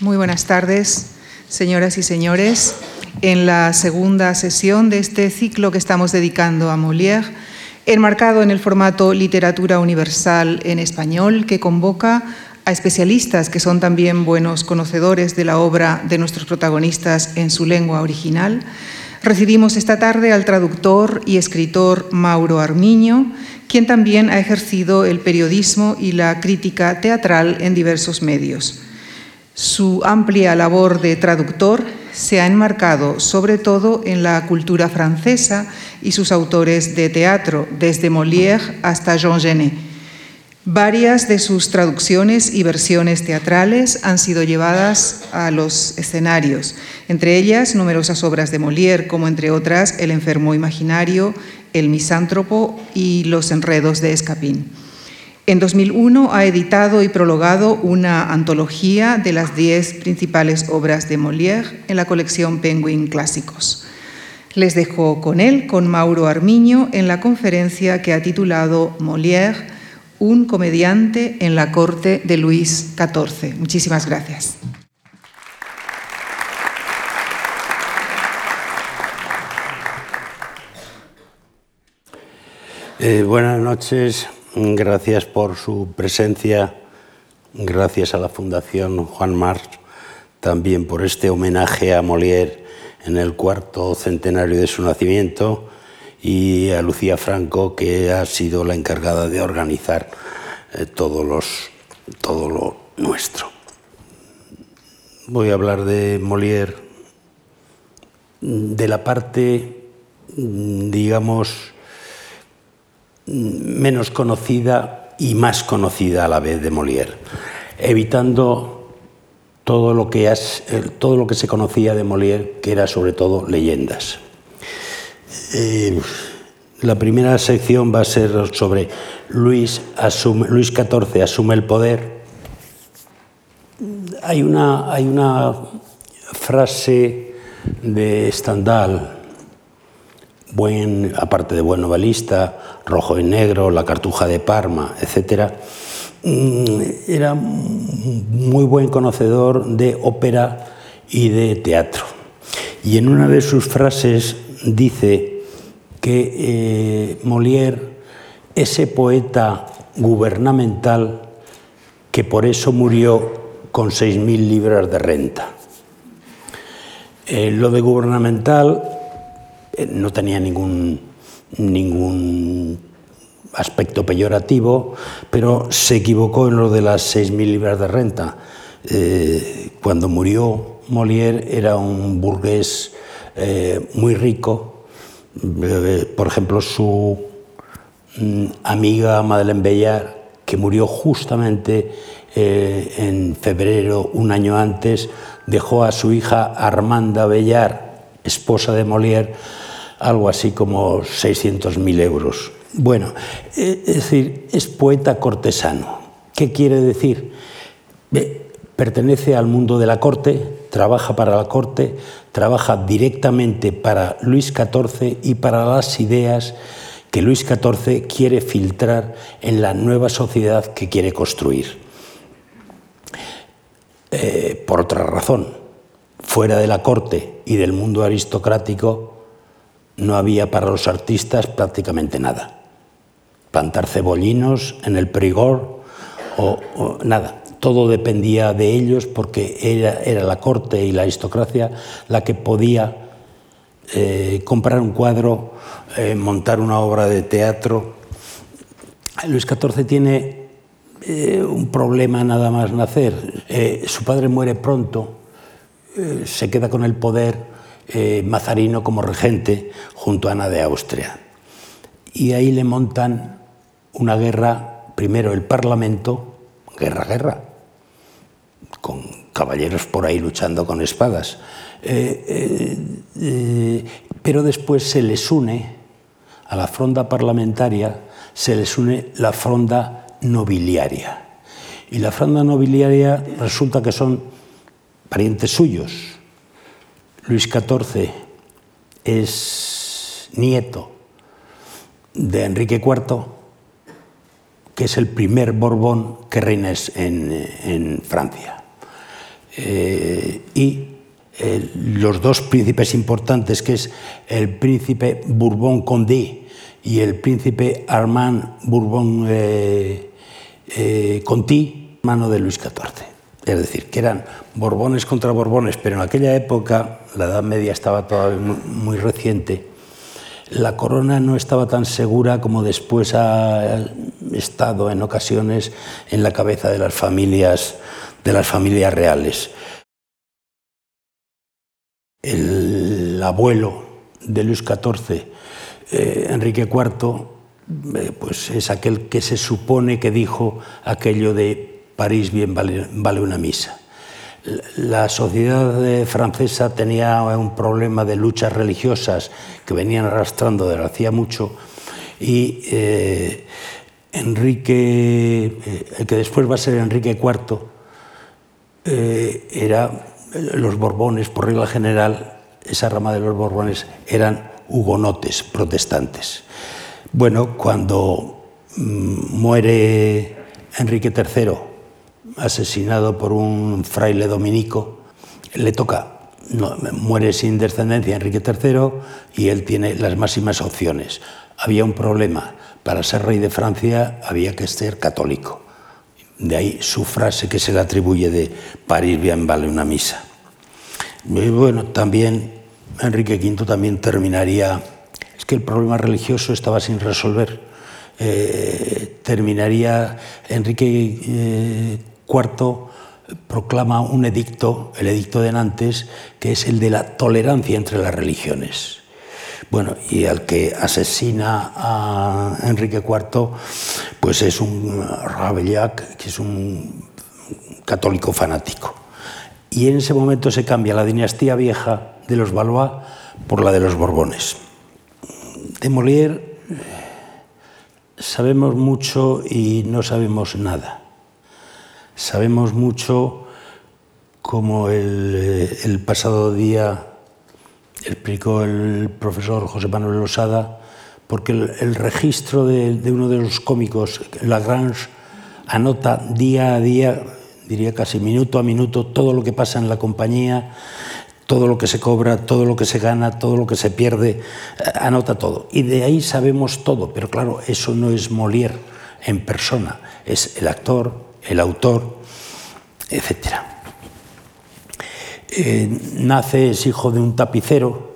Muy buenas tardes, señoras y señores. En la segunda sesión de este ciclo que estamos dedicando a Molière, enmarcado en el formato Literatura Universal en Español, que convoca a especialistas que son también buenos conocedores de la obra de nuestros protagonistas en su lengua original, recibimos esta tarde al traductor y escritor Mauro Armiño, quien también ha ejercido el periodismo y la crítica teatral en diversos medios. Su amplia labor de traductor se ha enmarcado sobre todo en la cultura francesa y sus autores de teatro, desde Molière hasta Jean Genet. Varias de sus traducciones y versiones teatrales han sido llevadas a los escenarios, entre ellas numerosas obras de Molière, como entre otras El enfermo imaginario, El misántropo y Los enredos de Escapín. En 2001 ha editado y prologado una antología de las diez principales obras de Molière en la colección Penguin Clásicos. Les dejo con él, con Mauro Armiño, en la conferencia que ha titulado Molière, un comediante en la corte de Luis XIV. Muchísimas gracias. Eh, buenas noches. Gracias por su presencia, gracias a la Fundación Juan March, también por este homenaje a Molière en el cuarto centenario de su nacimiento y a Lucía Franco, que ha sido la encargada de organizar eh, todo, los, todo lo nuestro. Voy a hablar de Molière, de la parte, digamos, menos conocida y más conocida a la vez de Molière, evitando todo lo que, todo lo que se conocía de Molière, que era sobre todo leyendas. Eh, la primera sección va a ser sobre Luis, Luis XIV asume el poder. Hay una, hay una frase de Stendhal buen, aparte de buen novelista, Rojo y Negro, La Cartuja de Parma, etc., mm, era muy buen conocedor de ópera y de teatro. Y en una de sus frases dice que eh, Molière, ese poeta gubernamental que por eso murió con 6.000 libras de renta. Eh, lo de gubernamental no tenía ningún, ningún aspecto peyorativo, pero se equivocó en lo de las 6.000 libras de renta. Eh, cuando murió Molière era un burgués eh, muy rico. por ejemplo, su mm, amiga Madeleine Bellard, que murió justamente en febrero, un año antes, dejó a su hija Armanda Bellard, esposa de Molière, algo así como 600.000 euros. Bueno, eh, es decir, es poeta cortesano. ¿Qué quiere decir? Pertenece al mundo de la corte, trabaja para la corte, trabaja directamente para Luis XIV y para las ideas que Luis XIV quiere filtrar en la nueva sociedad que quiere construir. Eh, por otra razón, fuera de la corte y del mundo aristocrático, no había para los artistas prácticamente nada. Plantar cebollinos en el perigor o, nada. Todo dependía de ellos porque era, la corte y la aristocracia la que podía eh, comprar un cuadro, eh, montar una obra de teatro. Luis XIV tiene eh, un problema nada más nacer. su padre muere pronto, se queda con el poder eh, Mazarino como regente junto a Ana de Austria. Y ahí le montan una guerra, primero el Parlamento, guerra, guerra, con caballeros por ahí luchando con espadas. Eh, eh, pero después se les une a la fronda parlamentaria, se les une la fronda nobiliaria. Y la fronda nobiliaria resulta que son parientes suyos, Luis XIV es nieto de Enrique IV, que es el primer Borbón que reina en, Francia. Eh, y los dos príncipes importantes, que es el príncipe Bourbon Condé y el príncipe Armand Bourbon eh, eh, Conti, mano de Luis XIV. Es decir, que eran Borbones contra Borbones, pero en aquella época, la Edad Media estaba todavía muy reciente, la corona no estaba tan segura como después ha estado en ocasiones en la cabeza de las familias, de las familias reales. El abuelo de Luis XIV, eh, Enrique IV, eh, pues es aquel que se supone que dijo aquello de París bien vale, una misa. La sociedad eh, francesa tenía un problema de luchas religiosas que venían arrastrando desde hacía mucho y Enrique, el que después va a ser Enrique IV, era los Borbones, por regla general, esa rama de los Borbones eran hugonotes, protestantes. Bueno, cuando mm, muere Enrique III, asesinado por un fraile dominico, le toca, muere sin descendencia Enrique III y él tiene las máximas opciones. Había un problema, para ser rey de Francia había que ser católico. De ahí su frase que se le atribuye de París bien vale una misa. Y bueno, también Enrique V también terminaría, es que el problema religioso estaba sin resolver. Eh, terminaría Enrique IV eh, proclama un edicto, el edicto de Nantes, que es el de la tolerancia entre las religiones. Bueno, y al que asesina a Enrique IV, pues es un Rabellac, que es un católico fanático. Y en ese momento se cambia la dinastía vieja de los Valois por la de los Borbones. De Molière sabemos mucho y no sabemos nada. Sabemos mucho como el, el pasado día explicó el profesor José Manuel Losada, porque el, registro de, uno de los cómicos, Lagrange, anota día a día, diría casi minuto a minuto, todo lo que pasa en la compañía, todo lo que se cobra, todo lo que se gana, todo lo que se pierde, eh, anota todo. Y de ahí sabemos todo, pero claro, eso no es Molière en persona, es el actor, el autor, etcétera. Eh, nace, es hijo de un tapicero,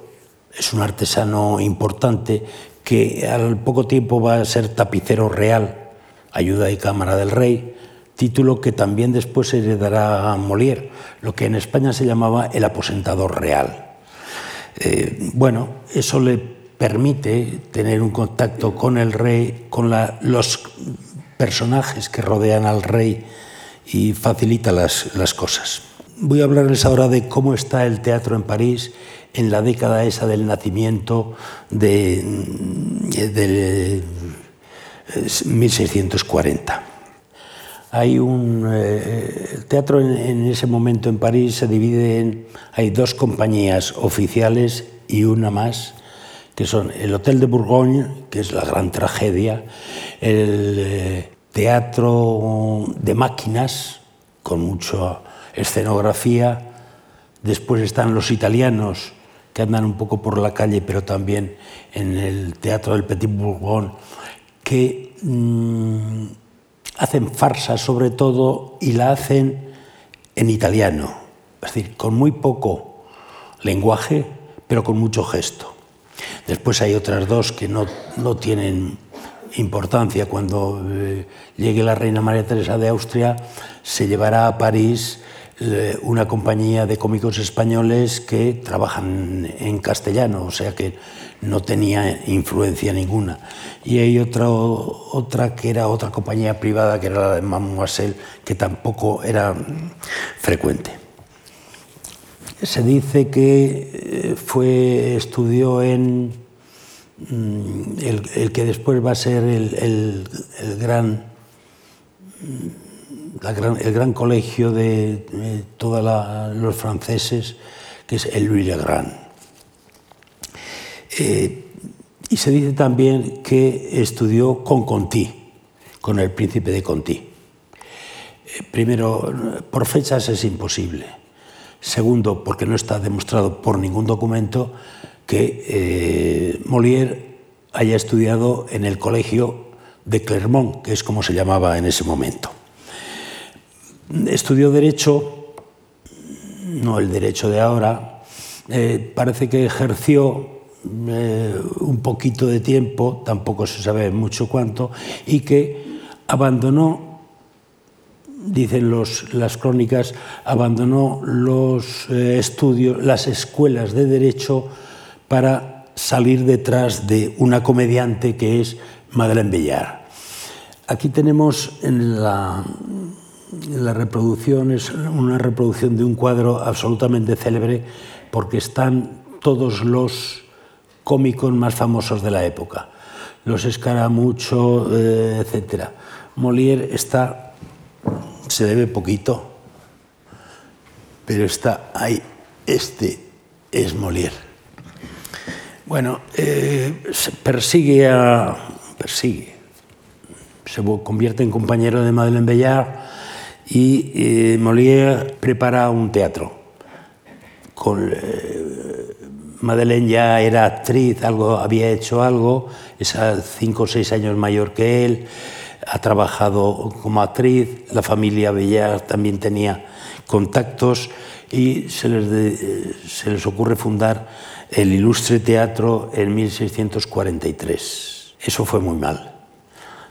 es un artesano importante que al poco tiempo va a ser tapicero real, ayuda y cámara del rey, título que también después heredará a Molière, lo que en España se llamaba el aposentador real. Eh, bueno, eso le permite tener un contacto con el rey, con los personajes que rodean al rey y facilita las cosas. Voy a hablarles ahora de cómo está el teatro en París en la década esa del nacimiento de, 1640. Hay un eh, el teatro en, ese momento en París se divide en hay dos compañías oficiales y una más que son el Hotel de Bourgogne, que es la gran tragedia, el eh, teatro de máquinas con mucho escenografía. Después están los italianos que andan un poco por la calle, pero también en el Teatro del Petit Bourgogne, que mm, hacen farsa sobre todo y la hacen en italiano, es decir, con muy poco lenguaje, pero con mucho gesto. Después hay otras dos que no, no tienen importancia. Cuando eh, llegue la reina María Teresa de Austria, se llevará a París eh, una compañía de cómicos españoles que trabajan en castellano, o sea que no tenía influencia ninguna. Y hay otra, otra que era otra compañía privada, que era la de Mademoiselle, que tampoco era frecuente. Se dice que eh, fue, estudió en mm, el, que después va a ser el, el gran el gran colegio de, todos los franceses, que es el Louis le Grand. Eh, y se dice también que estudió con Conti, con el príncipe de Conti. Eh, primero, por fechas es imposible, Segundo, porque no está demostrado por ningún documento que eh, Molière haya estudiado en el colegio de Clermont, que es como se llamaba en ese momento. Estudió Derecho, no el derecho de ahora, eh, parece que ejerció eh, un poquito de tiempo, tampoco se sabe mucho cuánto, y que abandonó, dicen los, las crónicas, abandonó los eh, estudios, las escuelas de derecho para salir detrás de una comediante que es Madeleine Bellard. Aquí tenemos en la, la reproducción, es una reproducción de un cuadro absolutamente célebre porque están todos los cómicos más famosos de la época, los Escaramucho, eh, etc. Molière está, se debe poquito, pero está ahí, este es Molière. Bueno, eh, persigue a. persigue. Se convierte en compañero de Madeleine Bellard y eh, Molière prepara un teatro con Madeleine ya era actriz, algo, había hecho algo, es cinco o seis años mayor que él, ha trabajado como actriz, la familia Bellar también tenía contactos y se les, se les ocurre fundar el Ilustre Teatro en 1643. Eso fue muy mal.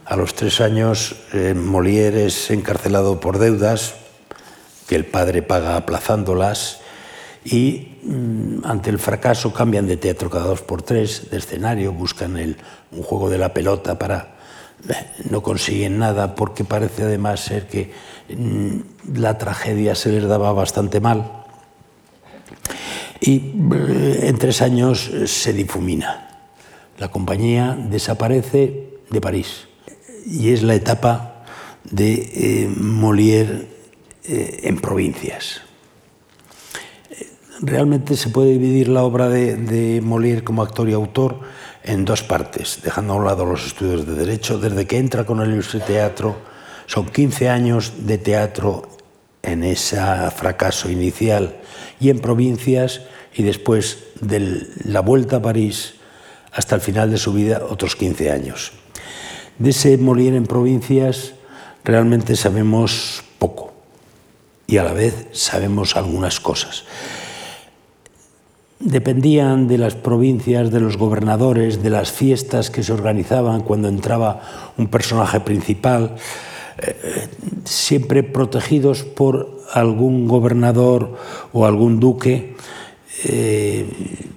A los tres años, eh, Molière es encarcelado por deudas que el padre paga aplazándolas y mm, ante el fracaso cambian de teatro cada dos por tres, de escenario, buscan un juego de la pelota para... Eh, no consiguen nada porque parece además ser que mm, la tragedia se les daba bastante mal. Y eh, en tres años se difumina. La compañía desaparece de París y es la etapa de eh, Molière en provincias realmente se puede dividir la obra de, Molière como actor y autor en dos partes, dejando a un lado los estudios de Derecho. Desde que entra con el Teatro, son 15 años de teatro en ese fracaso inicial y en provincias, y después de la vuelta a París hasta el final de su vida, otros 15 años. De ese Molière en provincias realmente sabemos poco y a la vez sabemos algunas cosas dependían de las provincias, de los gobernadores, de las fiestas que se organizaban cuando entraba un personaje principal, eh, siempre protegidos por algún gobernador o algún duque. Eh,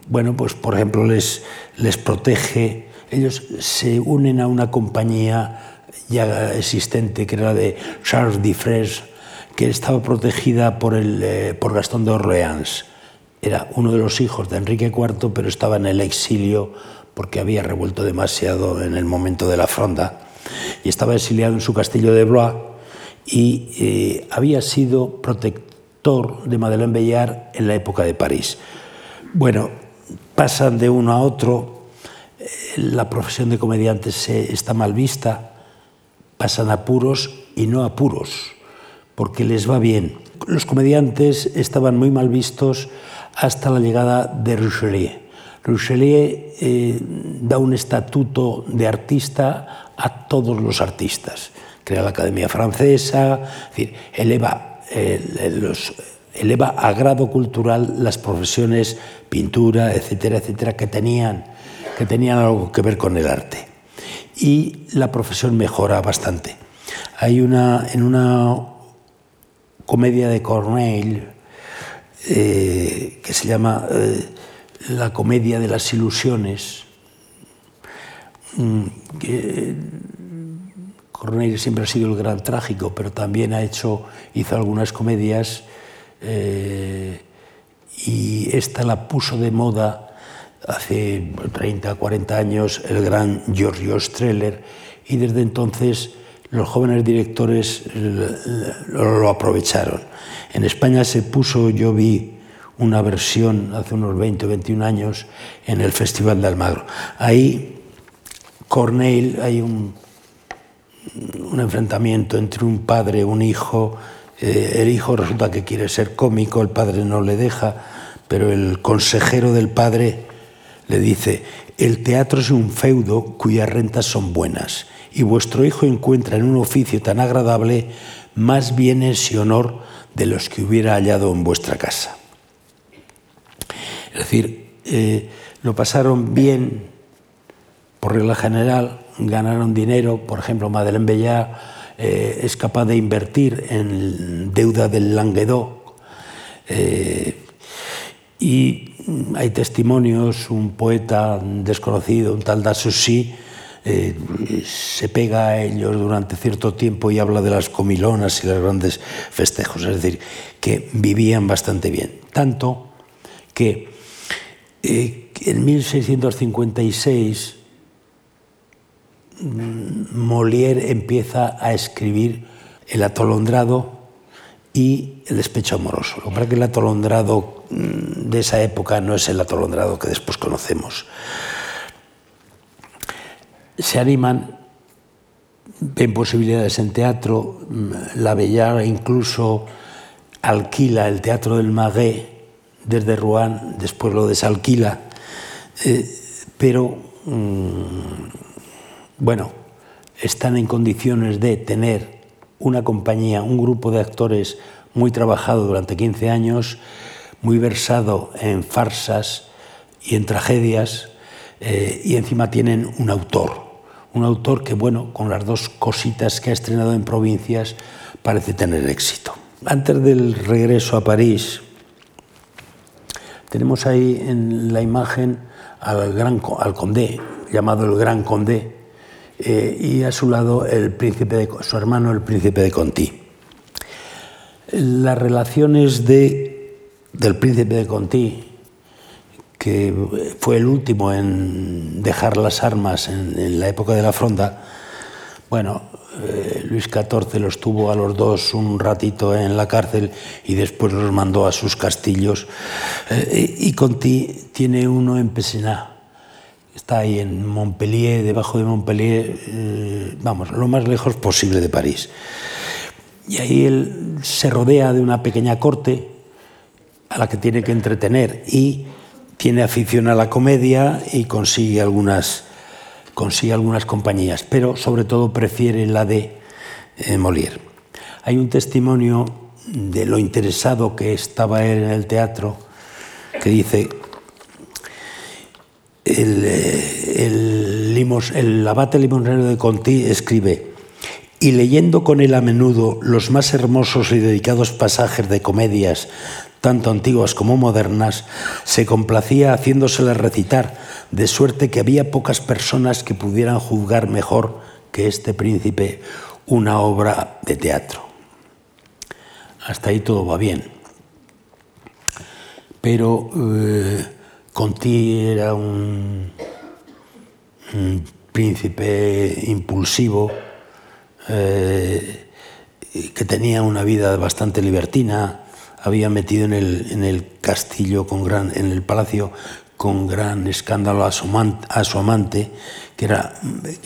bueno, pues por ejemplo les, les protege, ellos se unen a una compañía ya existente que era de Charles Diffres, que estaba protegida por, el, eh, por Gastón de Orleans era uno de los hijos de Enrique IV, pero estaba en el exilio porque había revuelto demasiado en el momento de la fronda y estaba exiliado en su castillo de Blois y eh, había sido protector de Madeleine Bellard en la época de París. Bueno, pasan de uno a otro, eh, la profesión de comediante se, está mal vista, pasan a puros y no apuros, porque les va bien. Los comediantes estaban muy mal vistos hasta la llegada de Richelieu. Richelieu eh, da un estatuto de artista a todos los artistas. Crea la Academia Francesa, es decir, eleva, eh, los, eleva a grado cultural las profesiones pintura, etcétera, etcétera, que tenían, que tenían algo que ver con el arte. Y la profesión mejora bastante. Hay una, en una comedia de Corneille, eh, que se llama eh, La comedia de las ilusiones, mm, que Corneille siempre ha sido el gran trágico, pero también ha hecho, hizo algunas comedias eh, y esta la puso de moda hace 30, 40 años el gran Giorgio Streller y desde entonces los jóvenes directores lo aprovecharon. En España se puso, yo vi una versión hace unos 20 o 21 años en el Festival de Almagro. Ahí, Corneille, hay un, enfrentamiento entre un padre, un hijo, Eh, el hijo resulta que quiere ser cómico, el padre no le deja, pero el consejero del padre le dice, el teatro es un feudo cuyas rentas son buenas, y vuestro hijo encuentra en un oficio tan agradable más bienes y honor de los que hubiera hallado en vuestra casa. Es decir, eh, lo pasaron bien por regla general, ganaron dinero, por ejemplo, Madeleine Bellard eh, es capaz de invertir en deuda del Languedoc. Eh, y hay testimonios, un poeta desconocido, un tal Dassoucy, eh, se pega a ellos durante cierto tiempo y habla de las comilonas y los grandes festejos, es decir, que vivían bastante bien. Tanto que eh, en 1656 mm, Molière empieza a escribir El atolondrado y El despecho amoroso. Lo que que el atolondrado mm, de esa época no es el atolondrado que después conocemos se animan, ven posibilidades en teatro, la Bellar incluso alquila el Teatro del Maguet desde Rouen, después lo desalquila, eh, pero mm, bueno, están en condiciones de tener una compañía, un grupo de actores muy trabajado durante 15 años, muy versado en farsas y en tragedias, eh, y encima tienen un autor, un autor que, bueno, con las dos cositas que ha estrenado en provincias, parece tener éxito. Antes del regreso a París, tenemos ahí en la imagen al, gran, al condé, llamado el Gran Condé, eh, y a su lado el príncipe de, su hermano, el príncipe de Conti. Las relaciones de, del príncipe de Conti que fue el último en dejar las armas en, la época de la fronda, bueno, eh, Luis XIV los tuvo a los dos un ratito en la cárcel y después los mandó a sus castillos. Eh, y Conti tiene uno en Pesená. Está ahí en Montpellier, debajo de Montpellier, eh, vamos, lo más lejos posible de París. Y ahí él se rodea de una pequeña corte a la que tiene que entretener y tiene afición a la comedia y consigue algunas, consigue algunas compañías, pero sobre todo prefiere la de eh, Molière. Hay un testimonio de lo interesado que estaba él en el teatro que dice el, eh, el, el abate limonero de Conti escribe y leyendo con él a menudo los más hermosos y dedicados pasajes de comedias tanto antiguas como modernas, se complacía haciéndoselas recitar, de suerte que había pocas personas que pudieran juzgar mejor que este príncipe una obra de teatro. Hasta ahí todo va bien. Pero eh, Conti era un, príncipe impulsivo eh, que tenía una vida bastante libertina, había metido en el, en el castillo, con gran, en el palacio, con gran escándalo a su, a su amante, que era,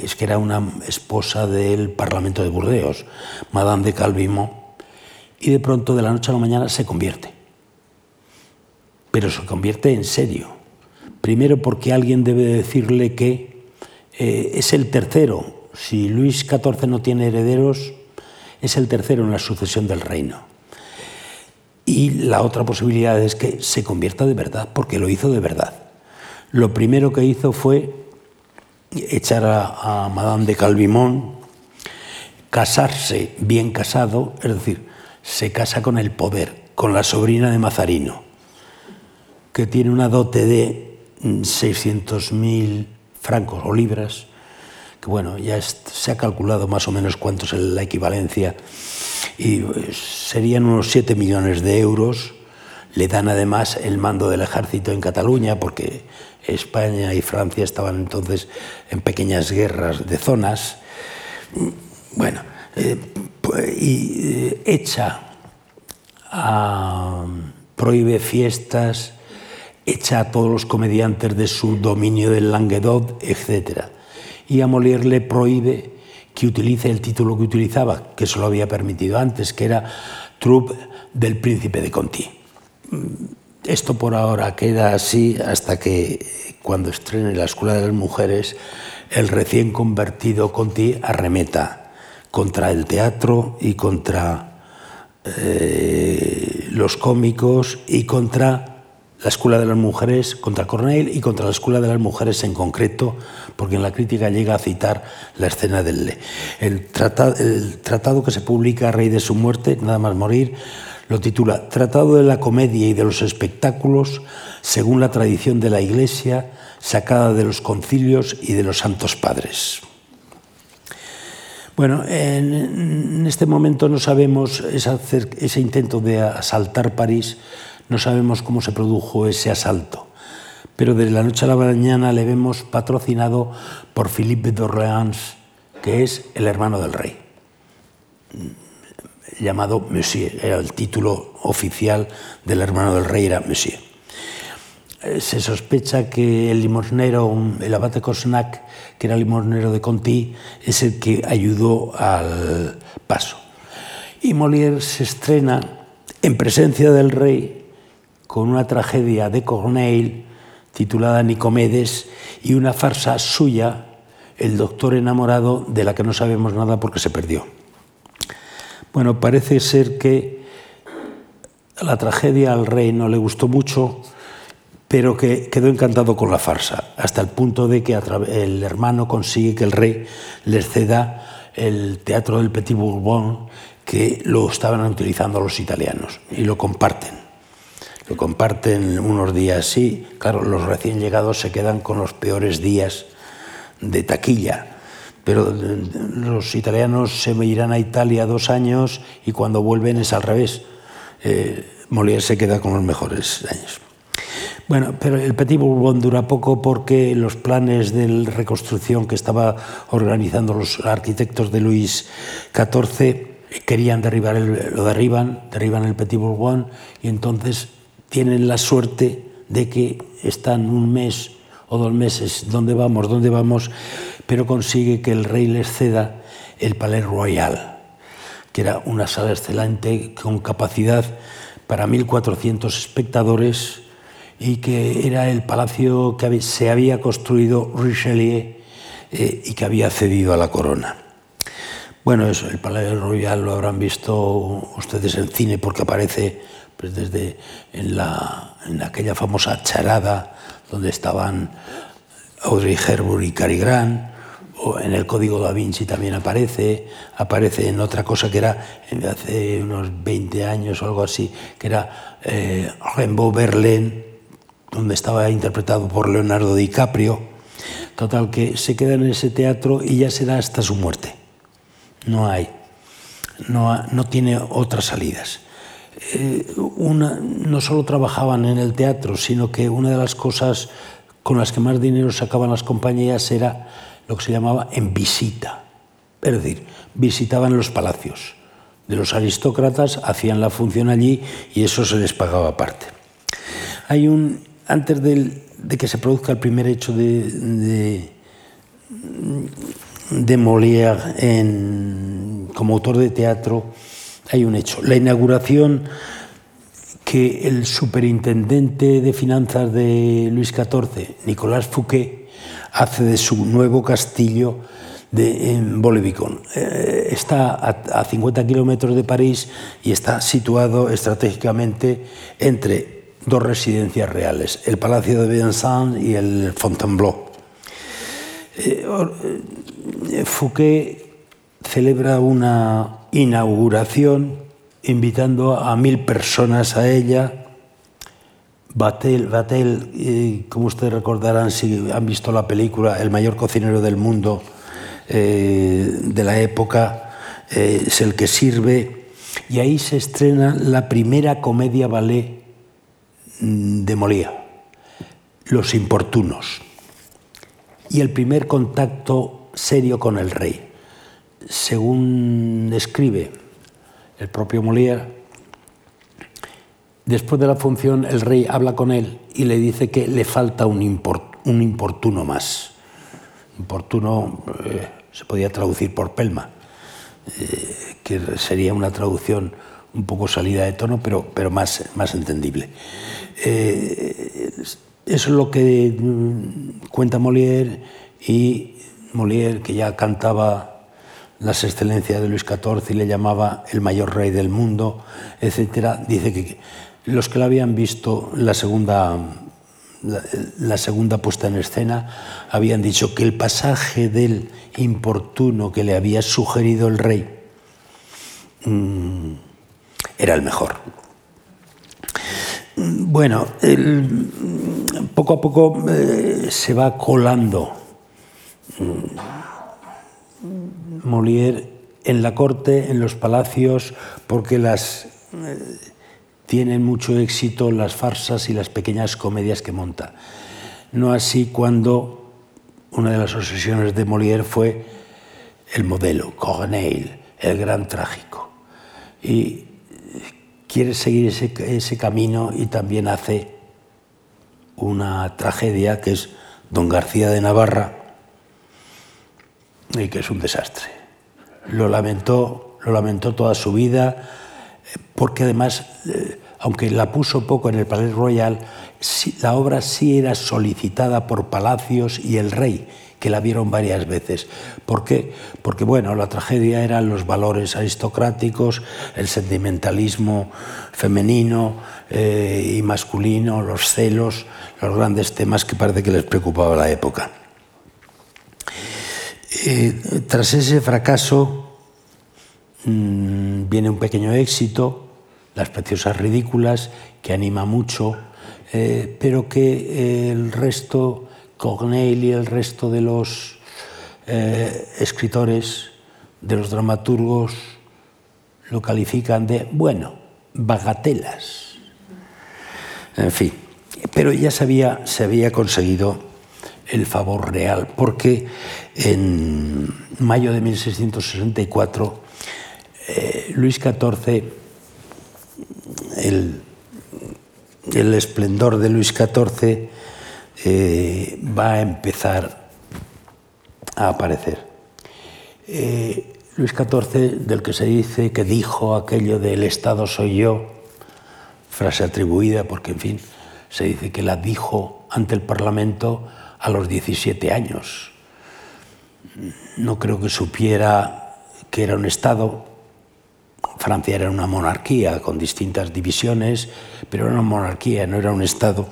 es que era una esposa del Parlamento de Burdeos, Madame de Calvimont, y de pronto, de la noche a la mañana, se convierte. Pero se convierte en serio. Primero porque alguien debe decirle que eh, es el tercero. Si Luis XIV no tiene herederos, es el tercero en la sucesión del reino. Y la otra posibilidad es que se convierta de verdad, porque lo hizo de verdad. Lo primero que hizo fue echar a, Madame de Calvimont, casarse bien casado, es decir, se casa con el poder, con la sobrina de Mazarino, que tiene una dote de 600.000 francos o libras, que bueno, ya se ha calculado más o menos cuánto es la equivalencia y pues, serían unos 7 millones de euros. Le dan además el mando del ejército en Cataluña porque España y Francia estaban entonces en pequeñas guerras de zonas. Bueno, eh, pues, y eh, echa, a, prohíbe fiestas, echa a todos los comediantes de su dominio del Languedoc, etc. Y a Molière le prohíbe que utilice el título que utilizaba, que se lo había permitido antes, que era troupe del príncipe de Conti. Esto por ahora queda así hasta que cuando estrene la Escuela de las Mujeres, el recién convertido Conti arremeta contra el teatro y contra eh, los cómicos y contra la Escuela de las Mujeres contra Corneille y contra la Escuela de las Mujeres en concreto, porque en la crítica llega a citar la escena del el tratado, el tratado que se publica a raíz de su muerte, nada más morir, lo titula Tratado de la Comedia y de los Espectáculos según la tradición de la Iglesia, sacada de los concilios y de los santos padres. Bueno, en, este momento no sabemos ese intento de asaltar París no sabemos cómo se produjo ese asalto, pero de la noche a la mañana le vemos patrocinado por Philippe d'Orléans, que es el hermano del rey, llamado Monsieur, era el título oficial del hermano del rey, era Monsieur. Eh, se sospecha que el limosnero, el abate Cosnac, que era limosnero de Conti, es el que ayudó al paso. Y Molière se estrena en presencia del rey con una tragedia de Corneille titulada Nicomedes y una farsa suya, El doctor enamorado, de la que no sabemos nada porque se perdió. Bueno, parece ser que la tragedia al rey no le gustó mucho, pero que quedó encantado con la farsa, hasta el punto de que el hermano consigue que el rey les ceda el teatro del Petit Bourbon, que lo estaban utilizando los italianos, y lo comparten comparten unos días sí, claro, los recién llegados se quedan con los peores días de taquilla, pero eh, los italianos se irán a Italia dos años y cuando vuelven es al revés. Eh, Molière se queda con los mejores años. Bueno, pero el Petit Bourbon dura poco porque los planes de reconstrucción que estaba organizando los arquitectos de Luis XIV querían derribar el, lo derriban, derriban el Petit Bourbon y entonces tienen la suerte de que están un mes o dos meses, ¿dónde vamos? ¿Dónde vamos? Pero consigue que el rey les ceda el Palais Royal, que era una sala excelente con capacidad para 1.400 espectadores y que era el palacio que se había construido Richelieu eh, y que había cedido a la corona. Bueno, eso, el Palais Royal lo habrán visto ustedes en cine porque aparece pues desde en, la, en aquella famosa charada donde estaban Audrey Hepburn y Cary Grant, o en el Código da Vinci también aparece, aparece en otra cosa que era hace unos 20 años o algo así, que era eh, Rainbow Berlin, donde estaba interpretado por Leonardo DiCaprio. Total, que se queda en ese teatro y ya será hasta su muerte. No hay, no, no tiene otras salidas. Eh, una, no solo trabajaban en el teatro, sino que una de las cosas con las que más dinero sacaban las compañías era lo que se llamaba en visita. Es decir, visitaban los palacios de los aristócratas, hacían la función allí y eso se les pagaba aparte. Hay un, antes de que se produzca el primer hecho de, de, de Molière en, como autor de teatro, hay un hecho. La inauguración que el superintendente de finanzas de Luis XIV, Nicolás Fouquet, hace de su nuevo castillo de, en Bolevicon. Eh, está a, 50 kilómetros de París y está situado estratégicamente entre dos residencias reales, el Palacio de Vincennes y el Fontainebleau. Eh, eh, Fouquet celebra una inauguración invitando a mil personas a ella. Batel, Batel como ustedes recordarán si han visto la película, el mayor cocinero del mundo eh, de la época, eh, es el que sirve. Y ahí se estrena la primera comedia ballet mm, de Molía, Los Importunos, y el primer contacto serio con el rey según escribe el propio Molière, después de la función el rey habla con él y le dice que le falta un, importuno más. Importuno eh, se podía traducir por pelma, eh, que sería una traducción un poco salida de tono, pero, pero más, más entendible. Eh, eso es lo que mm, cuenta Molière y Molière, que ya cantaba las excelencias de Luis XIV y le llamaba el mayor rey del mundo, etc., dice que los que lo habían visto la segunda, la, segunda puesta en escena habían dicho que el pasaje del importuno que le había sugerido el rey mm, era el mejor. Bueno, poco a poco eh, se va colando mm, Molière en la corte, en los palacios, porque las eh, tienen mucho éxito las farsas y las pequeñas comedias que monta. No así cuando una de las obsesiones de Molière fue el modelo, Corneille, el gran trágico. Y quiere seguir ese, ese camino y también hace una tragedia que es Don García de Navarra y que es un desastre. Lo lamentó, lo lamentó toda su vida porque además, eh, aunque la puso poco en el Palais Royal, la obra sí era solicitada por Palacios y el rey, que la vieron varias veces. ¿Por qué? Porque, bueno, la tragedia eran los valores aristocráticos, el sentimentalismo femenino eh, y masculino, los celos, los grandes temas que parece que les preocupaba la época. Eh, tras ese fracaso, Mm, viene un pequeño éxito, Las Preciosas Ridículas, que anima mucho, eh, pero que eh, el resto, Corneille y el resto de los escritores, de los dramaturgos, lo califican de, bueno, bagatelas. En fin, pero ya se se había conseguido el favor real, porque en mayo de 1664 eh, Luis XIV, el, esplendor de Luis XIV eh, va a empezar a aparecer. Eh, Luis XIV, del que se dice que dijo aquello del Estado soy yo, frase atribuida porque, en fin, se dice que la dijo ante el Parlamento a los 17 años. No creo que supiera que era un Estado, Francia era una monarquía con distintas divisiones, pero era una monarquía, no era un Estado.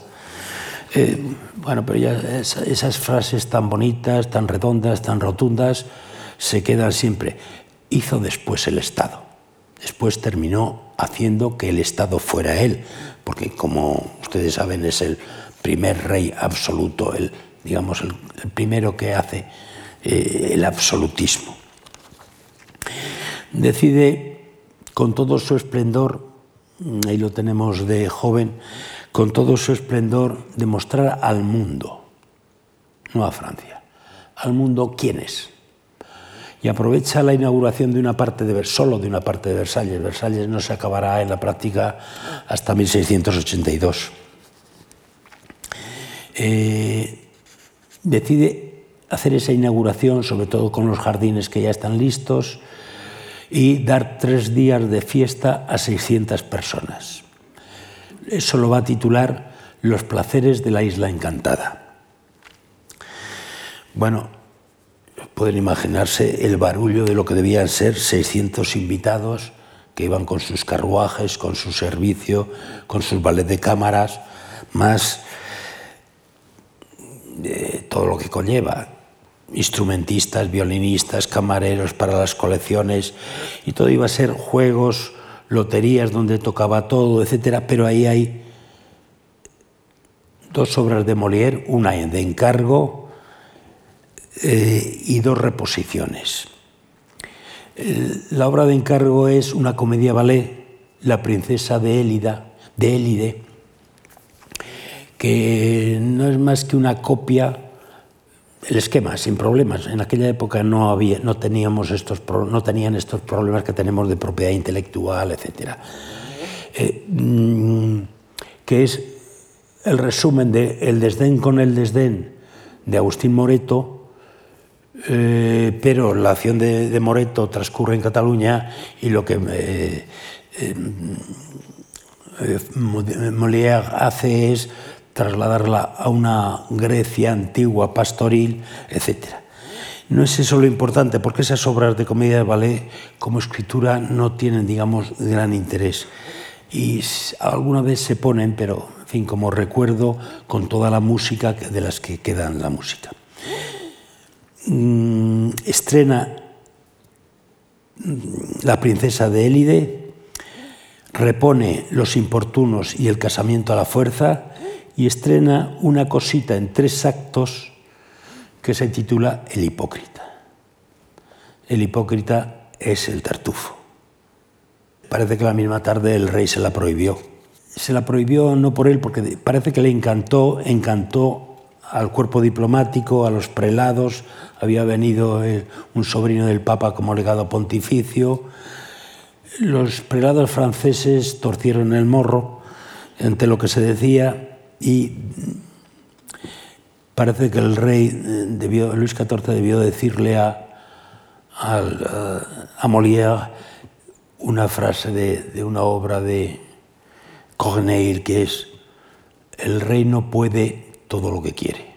Eh, bueno, pero ya esas frases tan bonitas, tan redondas, tan rotundas, se quedan siempre. Hizo después el Estado. Después terminó haciendo que el Estado fuera él, porque como ustedes saben es el primer rey absoluto, el, digamos, el, primero que hace eh, el absolutismo. Decide con todo su esplendor, ahí lo tenemos de joven, con todo su esplendor demostrar al mundo, no a Francia, al mundo quién es. Y aprovecha la inauguración de una parte de solo de una parte de Versalles. Versalles no se acabará en la práctica hasta 1682. Eh, decide hacer esa inauguración, sobre todo con los jardines que ya están listos, y dar tres días de fiesta a 600 personas. Eso lo va a titular Los placeres de la isla encantada. Bueno, pueden imaginarse el barullo de lo que debían ser 600 invitados que iban con sus carruajes, con su servicio, con sus ballet de cámaras, más de todo lo que conlleva, instrumentistas, violinistas, camareros para las colecciones y todo iba a ser juegos, loterías donde tocaba todo, etcétera, pero ahí hay dos obras de Molière, una de encargo eh, y dos reposiciones. La obra de encargo es una comedia ballet, La princesa de Élida, de Élide, que no es más que una copia el esquema sin problemas. En aquella época no, había, no, teníamos estos, no tenían estos problemas que tenemos de propiedad intelectual, etc. Eh, mm, que es el resumen de El desdén con el desdén de Agustín Moreto, eh, pero la acción de, Moreto transcurre en Cataluña y lo que eh, eh, Molière hace es trasladarla a una Grecia antigua, pastoril, etc. No es eso lo importante, porque esas obras de comedia de ballet como escritura no tienen, digamos, gran interés. Y alguna vez se ponen, pero, en fin, como recuerdo con toda la música de las que quedan la música. Mm, estrena La princesa de Élide, repone Los importunos y el casamiento a la fuerza y estrena una cosita en tres actos que se titula El hipócrita. El hipócrita es el tartufo. Parece que la misma tarde el rey se la prohibió. Se la prohibió no por él, porque parece que le encantó, encantó al cuerpo diplomático, a los prelados, había venido un sobrino del Papa como legado pontificio. Los prelados franceses torcieron el morro ante lo que se decía y parece que el rey eh, debió, Luis XIV debió decirle a, a, Molière una frase de, de una obra de Corneille que es el rey no puede todo lo que quiere.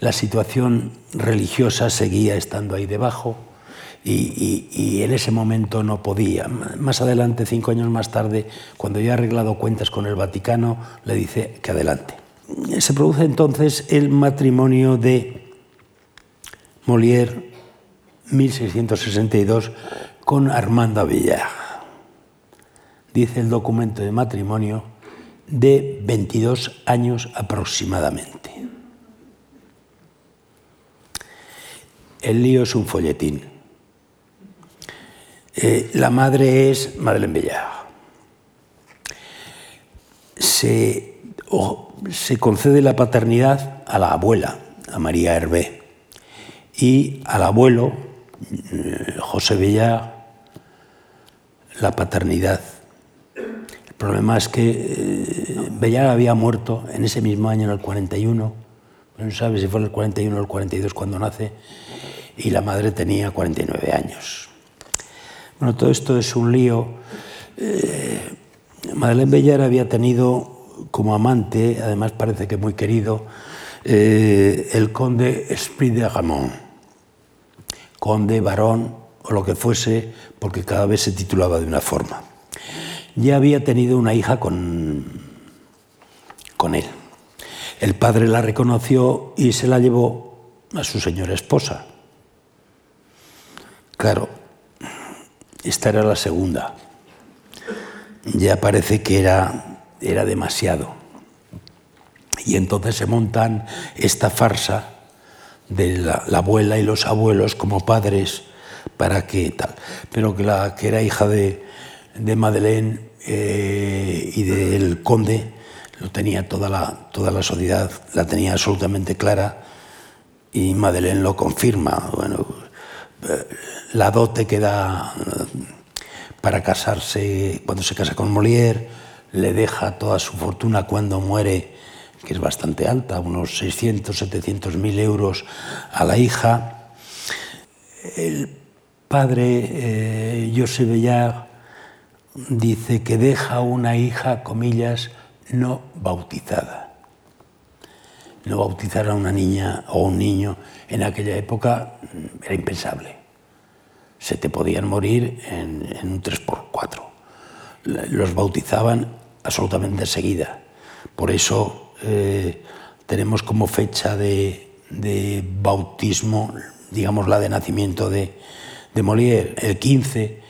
La situación religiosa seguía estando ahí debajo y, en ese momento no podía. Más adelante, cinco años más tarde, cuando ya ha arreglado cuentas con el Vaticano, le dice que adelante. Se produce entonces el matrimonio de Molière 1662 con Armanda Villar. Dice el documento de matrimonio de 22 años aproximadamente. El lío es un folletín. Eh, la madre es Madeleine Bellard. Se, concede la paternidad a la abuela, a María Hervé, y al abuelo, eh, José Bellard, la paternidad el problema es que eh, había muerto en ese mismo año, en el 41, no sabe si fue el 41 o el 42 cuando nace, y la madre tenía 49 años. Bueno, todo esto es un lío. Eh, Madeleine Bellar había tenido como amante, además parece que muy querido, eh, el conde Esprit de Ramón, conde, varón o lo que fuese, porque cada vez se titulaba de una forma ya había tenido una hija con, con él. El padre la reconoció y se la llevó a su señora esposa. Claro, esta era la segunda. Ya parece que era, era demasiado. Y entonces se montan esta farsa de la, la, abuela y los abuelos como padres para que tal. Pero que la que era hija de, de Madeleine eh, y del conde lo tenía toda la, toda la sociedad, la tenía absolutamente clara y Madeleine lo confirma. Bueno, la dote que da eh, para casarse, cuando se casa con Molière, le deja toda su fortuna cuando muere, que es bastante alta, unos 600, 700 mil euros a la hija. El padre eh, José Bellard dice que deja una hija, comillas, no bautizada. No bautizar a una niña o un niño en aquella época era impensable. Se te podían morir en, un 3x4. Los bautizaban absolutamente enseguida. Por eso eh, tenemos como fecha de, bautismo, digamos la de nacimiento de, de Molière, el 15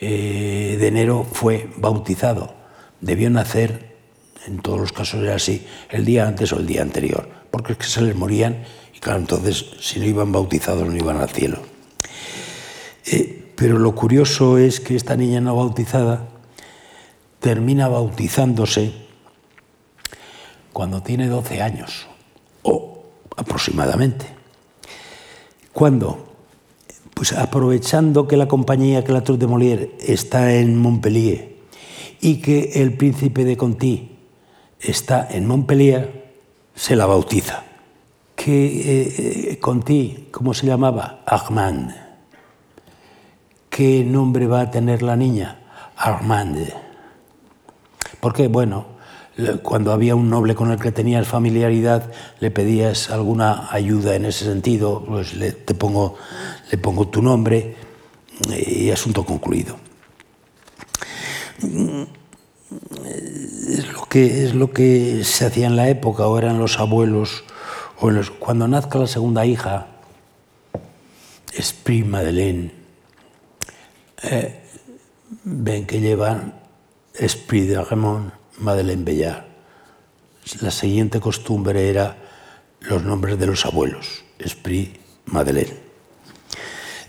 eh, de enero fue bautizado. Debió nacer, en todos los casos era así, el día antes o el día anterior, porque es que se les morían y claro, entonces si no iban bautizados no iban al cielo. Eh, pero lo curioso es que esta niña no bautizada termina bautizándose cuando tiene 12 años, o aproximadamente. Cuando pues aprovechando que la compañía Tour de Molière está en Montpellier y que el príncipe de Conti está en Montpellier, se la bautiza. Que eh, Conti, ¿cómo se llamaba? Armand. ¿Qué nombre va a tener la niña? Armande. Porque, bueno, cuando había un noble con el que tenías familiaridad, le pedías alguna ayuda en ese sentido, pues le, te pongo, le pongo tu nombre y asunto concluido. Es lo que, es lo que se hacía en la época, o eran los abuelos, o los, cuando nazca la segunda hija, Esprit Madeleine, eh, ven que llevan Esprit de Ramón, Madeleine Bellard. La siguiente costumbre era los nombres de los abuelos, Esprit, Madeleine.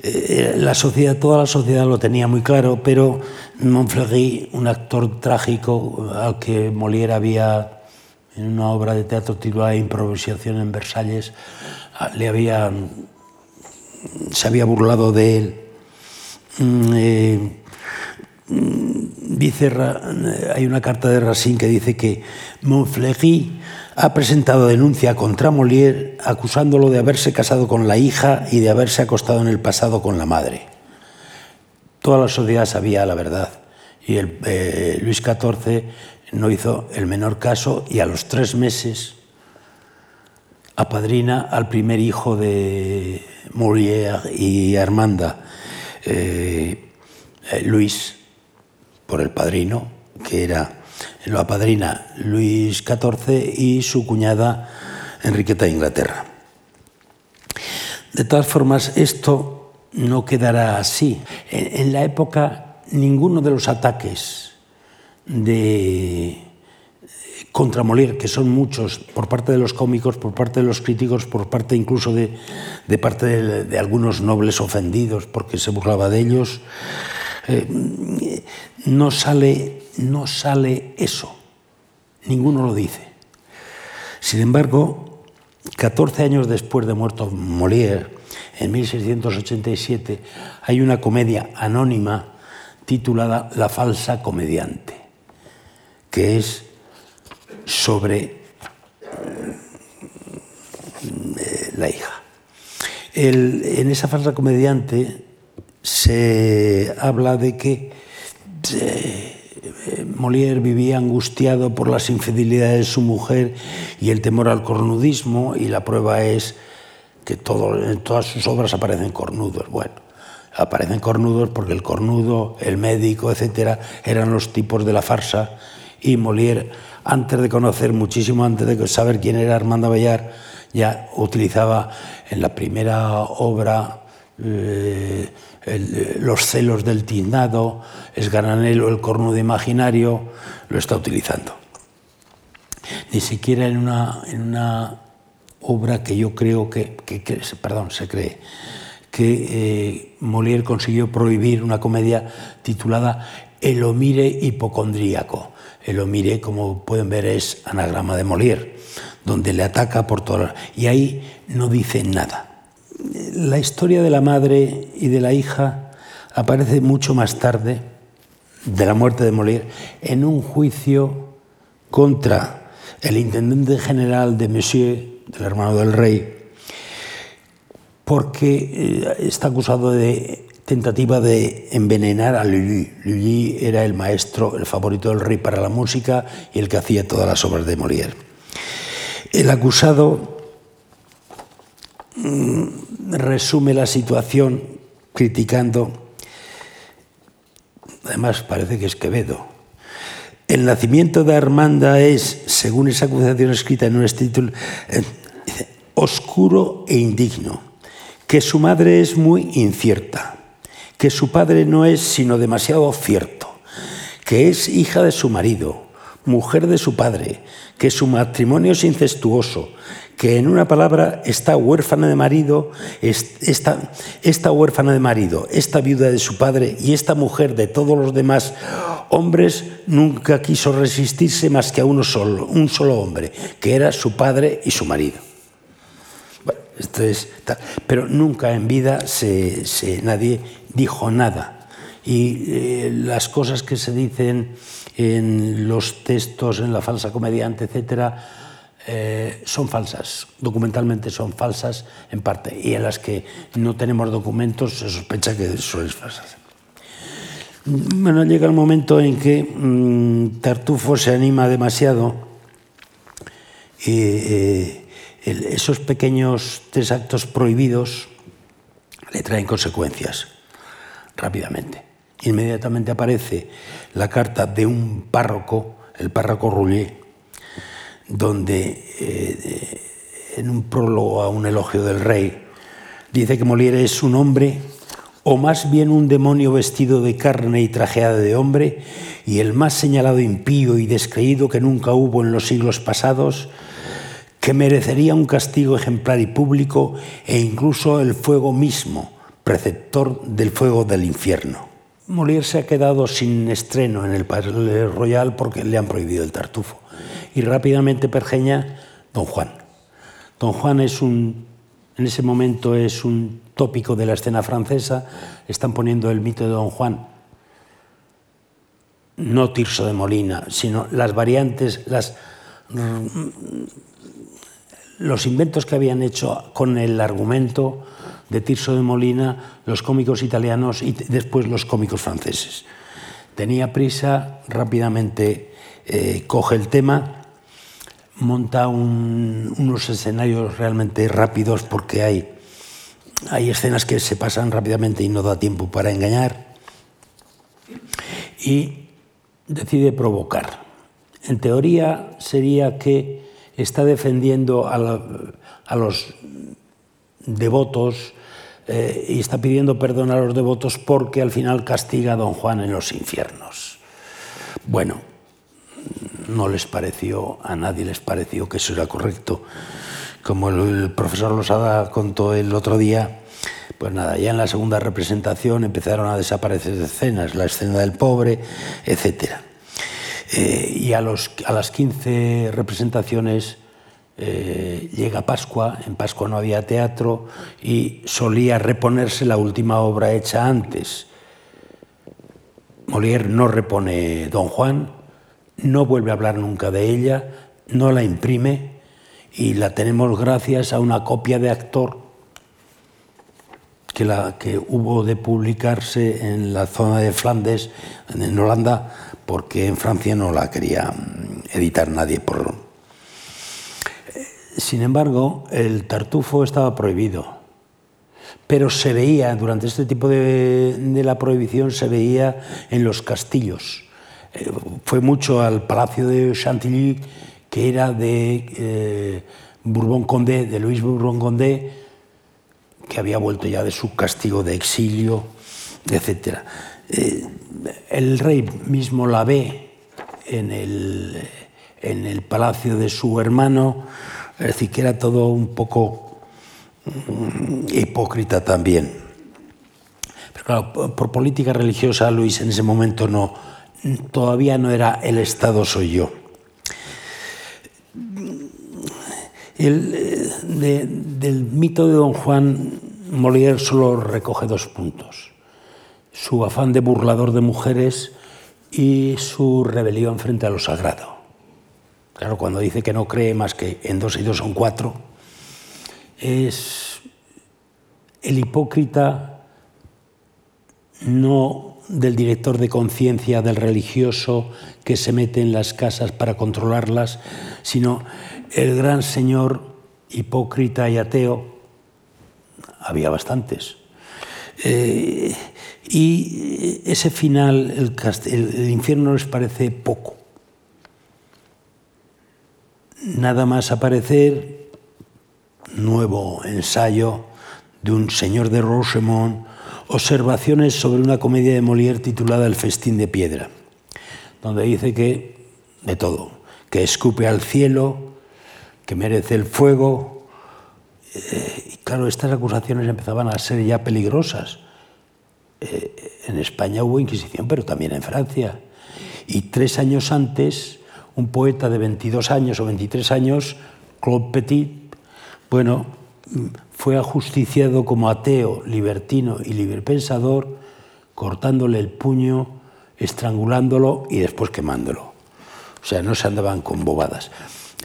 Eh, la sociedad, toda la sociedad lo tenía muy claro, pero Montfleury, un actor trágico al que Molière había, en una obra de teatro titulada Improvisación en Versalles, ah, le había, se había burlado de él. Mm, eh, dice, hay una carta de Racine que dice que Montfleury ha presentado denuncia contra Molière acusándolo de haberse casado con la hija y de haberse acostado en el pasado con la madre. Toda la sociedad sabía la verdad y el, eh, Luis XIV no hizo el menor caso y a los tres meses apadrina al primer hijo de Molière y Armanda, eh, eh, Luis, por el padrino, que era lo apadrina Luis XIV y su cuñada Enriqueta de Inglaterra. De todas formas, esto no quedará así. En, la época, ninguno de los ataques de contra Molière, que son muchos, por parte de los cómicos, por parte de los críticos, por parte incluso de, parte de, algunos nobles ofendidos porque se burlaba de ellos, eh, no sale no sale eso. Ninguno lo dice. Sin embargo, 14 años después de muerto Molière, en 1687, hay una comedia anónima titulada La falsa comediante, que es sobre eh, la hija. en esa falsa comediante se habla de que eh, Molière vivía angustiado por las infidelidades de su mujer y el temor al cornudismo, y la prueba es que en todas sus obras aparecen cornudos. Bueno, aparecen cornudos porque el cornudo, el médico, etcétera, eran los tipos de la farsa, y Molière, antes de conocer, muchísimo antes de saber quién era Armando Bellar, ya utilizaba en la primera obra. Eh, los celos del tiznado, es Garanelo el cornudo imaginario, lo está utilizando. Ni siquiera en una obra que yo creo que, perdón, se cree, que eh, Molière consiguió prohibir una comedia titulada El homire hipocondríaco. El homire, como pueden ver, es anagrama de Molière, donde le ataca por todas... Y ahí no dice nada la historia de la madre y de la hija aparece mucho más tarde de la muerte de Molière en un juicio contra el intendente general de Monsieur, del hermano del rey, porque eh, está acusado de tentativa de envenenar a Lully. Lully era el maestro, el favorito del rey para la música y el que hacía todas las obras de Molière. El acusado Mm, resume la situación criticando, además parece que es Quevedo, el nacimiento de Armanda es, según esa acusación escrita en un título, eh, oscuro e indigno, que su madre es muy incierta, que su padre no es sino demasiado cierto, que es hija de su marido, mujer de su padre, que su matrimonio es incestuoso, que en una palabra está huérfana de marido, esta, esta huérfana de marido, esta viuda de su padre y esta mujer de todos los demás hombres nunca quiso resistirse más que a uno solo, un solo hombre, que era su padre y su marido. pero nunca en vida se, nadie dijo nada. Y eh, las cosas que se dicen en los textos, en la falsa comediante, etcétera, eh, son falsas, documentalmente son falsas en parte, y en las que no tenemos documentos se sospecha que son falsas. Bueno, llega el momento en que mmm, Tartufo se anima demasiado y eh, esos pequeños tres actos prohibidos le traen consecuencias rápidamente. Inmediatamente aparece la carta de un párroco, el párroco Roulier, donde eh, en un prólogo a un elogio del rey dice que Molière es un hombre o más bien un demonio vestido de carne y trajeado de hombre, y el más señalado impío y descreído que nunca hubo en los siglos pasados, que merecería un castigo ejemplar y público e incluso el fuego mismo, preceptor del fuego del infierno. Molière se ha quedado sin estreno en el Palais Royal porque le han prohibido el tartufo. Y rápidamente pergeña Don Juan. Don Juan es un, en ese momento es un tópico de la escena francesa. Están poniendo el mito de Don Juan. No Tirso de Molina, sino las variantes, las los inventos que habían hecho con el argumento de Tirso de Molina, los cómicos italianos y después los cómicos franceses. Tenía prisa, rápidamente eh, coge el tema, monta un, unos escenarios realmente rápidos porque hay, hay escenas que se pasan rápidamente y no da tiempo para engañar, y decide provocar. En teoría sería que está defendiendo a, a los devotos eh, y está pidiendo perdón a los devotos porque al final castiga a don Juan en los infiernos. Bueno, no les pareció, a nadie les pareció que eso era correcto. Como el, profesor Losada contó el otro día, pues nada, ya en la segunda representación empezaron a desaparecer escenas, la escena del pobre, etcétera. Eh, y a, los, a, las 15 representaciones eh, llega Pascua, en Pascua no había teatro y solía reponerse la última obra hecha antes. Molière no repone Don Juan, no vuelve a hablar nunca de ella, no la imprime y la tenemos gracias a una copia de actor que, la, que hubo de publicarse en la zona de Flandes, en Holanda, porque en Francia no la quería mm, editar nadie. Por... Sin embargo, el tartufo estaba prohibido, pero se veía, durante este tipo de, de la prohibición, se veía en los castillos. Fue mucho al Palacio de Chantilly, que era de eh, Bourbon-Condé, de Luis Bourbon-Condé, que había vuelto ya de su castigo de exilio, etc. Eh, el rey mismo la ve en el, en el palacio de su hermano, es decir, que era todo un poco mm, hipócrita también. Pero claro, por política religiosa Luis en ese momento no, todavía no era el Estado soy yo. El, eh, de, del mito de Don Juan Molière solo recoge dos puntos su afán de burlador de mujeres y su rebelión frente a lo sagrado. Claro, cuando dice que no cree más que en dos y dos son cuatro, es el hipócrita no del director de conciencia, del religioso que se mete en las casas para controlarlas, sino el gran señor hipócrita y ateo, había bastantes. Eh, y ese final, el, el, infierno les parece poco. Nada más aparecer, nuevo ensayo de un señor de Rosemont, observaciones sobre una comedia de Molière titulada El festín de piedra, donde dice que, de todo, que escupe al cielo, que merece el fuego. Eh, y claro, estas acusaciones empezaban a ser ya peligrosas eh, en España hubo Inquisición, pero también en Francia. Y tres años antes, un poeta de 22 años o 23 años, Claude Petit, bueno, fue ajusticiado como ateo, libertino y librepensador, cortándole el puño, estrangulándolo y después quemándolo. O sea, no se andaban con bobadas.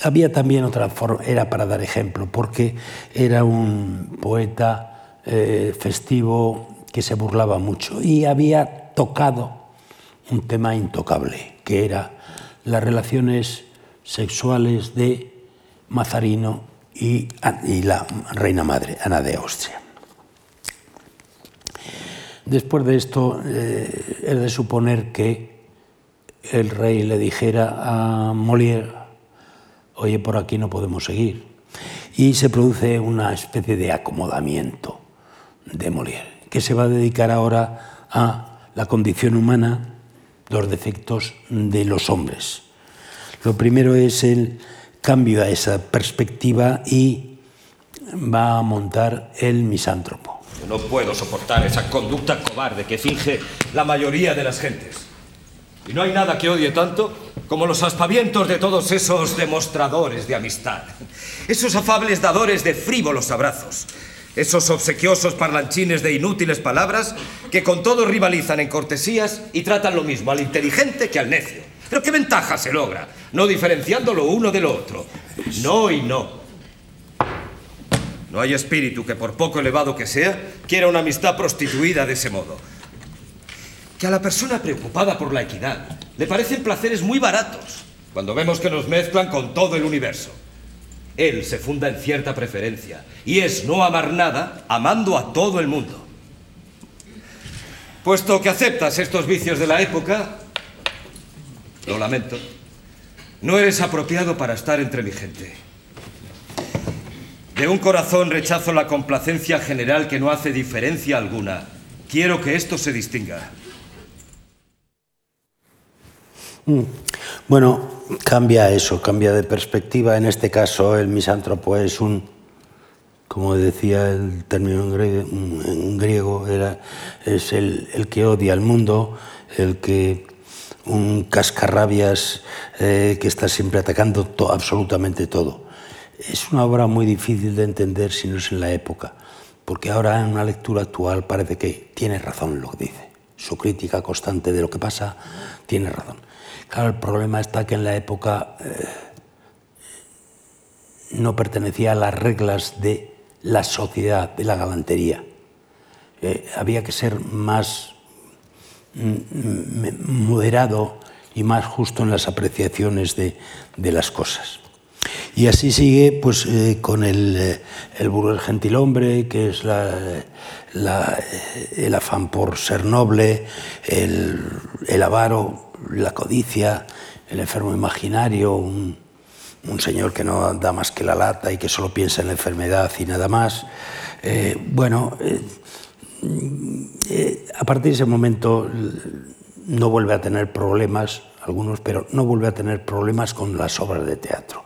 Había también otra forma, era para dar ejemplo, porque era un poeta eh, festivo que se burlaba mucho y había tocado un tema intocable, que era las relaciones sexuales de Mazarino y, la reina madre, Ana de Austria. Después de esto, eh, es de suponer que el rey le dijera a Molière, oye, por aquí no podemos seguir. Y se produce una especie de acomodamiento de Molière, que se va a dedicar ahora a la condición humana, los defectos de los hombres. Lo primero es el cambio a esa perspectiva y va a montar el misántropo. no puedo soportar esa conducta cobarde que finge la mayoría de las gentes. Y no hay nada que odie tanto como los aspavientos de todos esos demostradores de amistad. Esos afables dadores de frívolos abrazos. Esos obsequiosos parlanchines de inútiles palabras que con todo rivalizan en cortesías y tratan lo mismo al inteligente que al necio. Pero ¿qué ventaja se logra? No diferenciando lo uno de lo otro. No y no. No hay espíritu que, por poco elevado que sea, quiera una amistad prostituida de ese modo que a la persona preocupada por la equidad le parecen placeres muy baratos cuando vemos que nos mezclan con todo el universo. Él se funda en cierta preferencia y es no amar nada amando a todo el mundo. Puesto que aceptas estos vicios de la época, lo lamento, no eres apropiado para estar entre mi gente. De un corazón rechazo la complacencia general que no hace diferencia alguna. Quiero que esto se distinga. Mm. Bueno, cambia eso, cambia de perspectiva. En este caso, el misántropo es un, como decía el término en griego, era, es el, que odia al mundo, el que un cascarrabias eh, que está siempre atacando absolutamente todo. Es una obra muy difícil de entender si no es en la época, porque ahora en una lectura actual parece que tiene razón lo que dice. Su crítica constante de lo que pasa tiene razón. Claro, el problema está que en la época eh, no pertenecía a las reglas de la sociedad, de la galantería. Eh, había que ser más moderado y más justo en las apreciaciones de, las cosas. Y así sigue pues, eh, con el, el burro del gentilhombre, que es el afán por ser noble, el, el avaro la codicia, el enfermo imaginario, un, señor que no da más que la lata y que solo piensa en la enfermedad y nada más. Eh, bueno, eh, eh, a partir de ese momento no vuelve a tener problemas, algunos, pero no vuelve a tener problemas con las obras de teatro.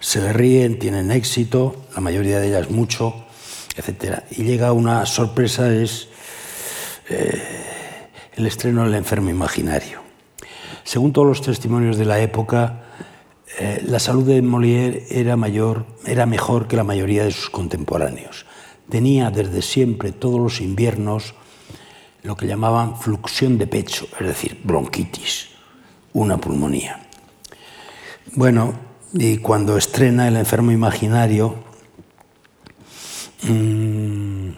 Se le ríen, tienen éxito, la mayoría de ellas mucho, etc. Y llega una sorpresa, es el estreno del enfermo imaginario. Según todos los testimonios de la época, eh, la salud de Molière era, mayor, era mejor que la mayoría de sus contemporáneos. Tenía desde siempre, todos los inviernos, lo que llamaban fluxión de pecho, es decir, bronquitis, una pulmonía. Bueno, y cuando estrena El enfermo imaginario, mm,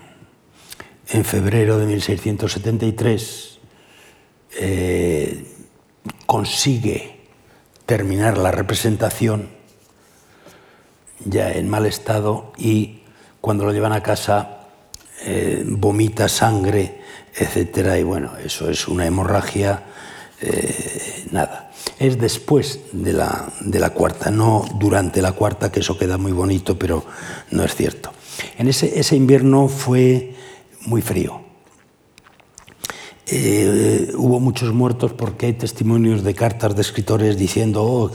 en febrero de 1673, eh, consigue terminar la representación ya en mal estado y cuando lo llevan a casa eh, vomita sangre, etcétera, y bueno, eso es una hemorragia, eh, nada. Es después de la, de la cuarta, no durante la cuarta, que eso queda muy bonito, pero no es cierto. En ese, ese invierno fue muy frío eh, hubo muchos muertos porque hay testimonios de cartas de escritores diciendo oh,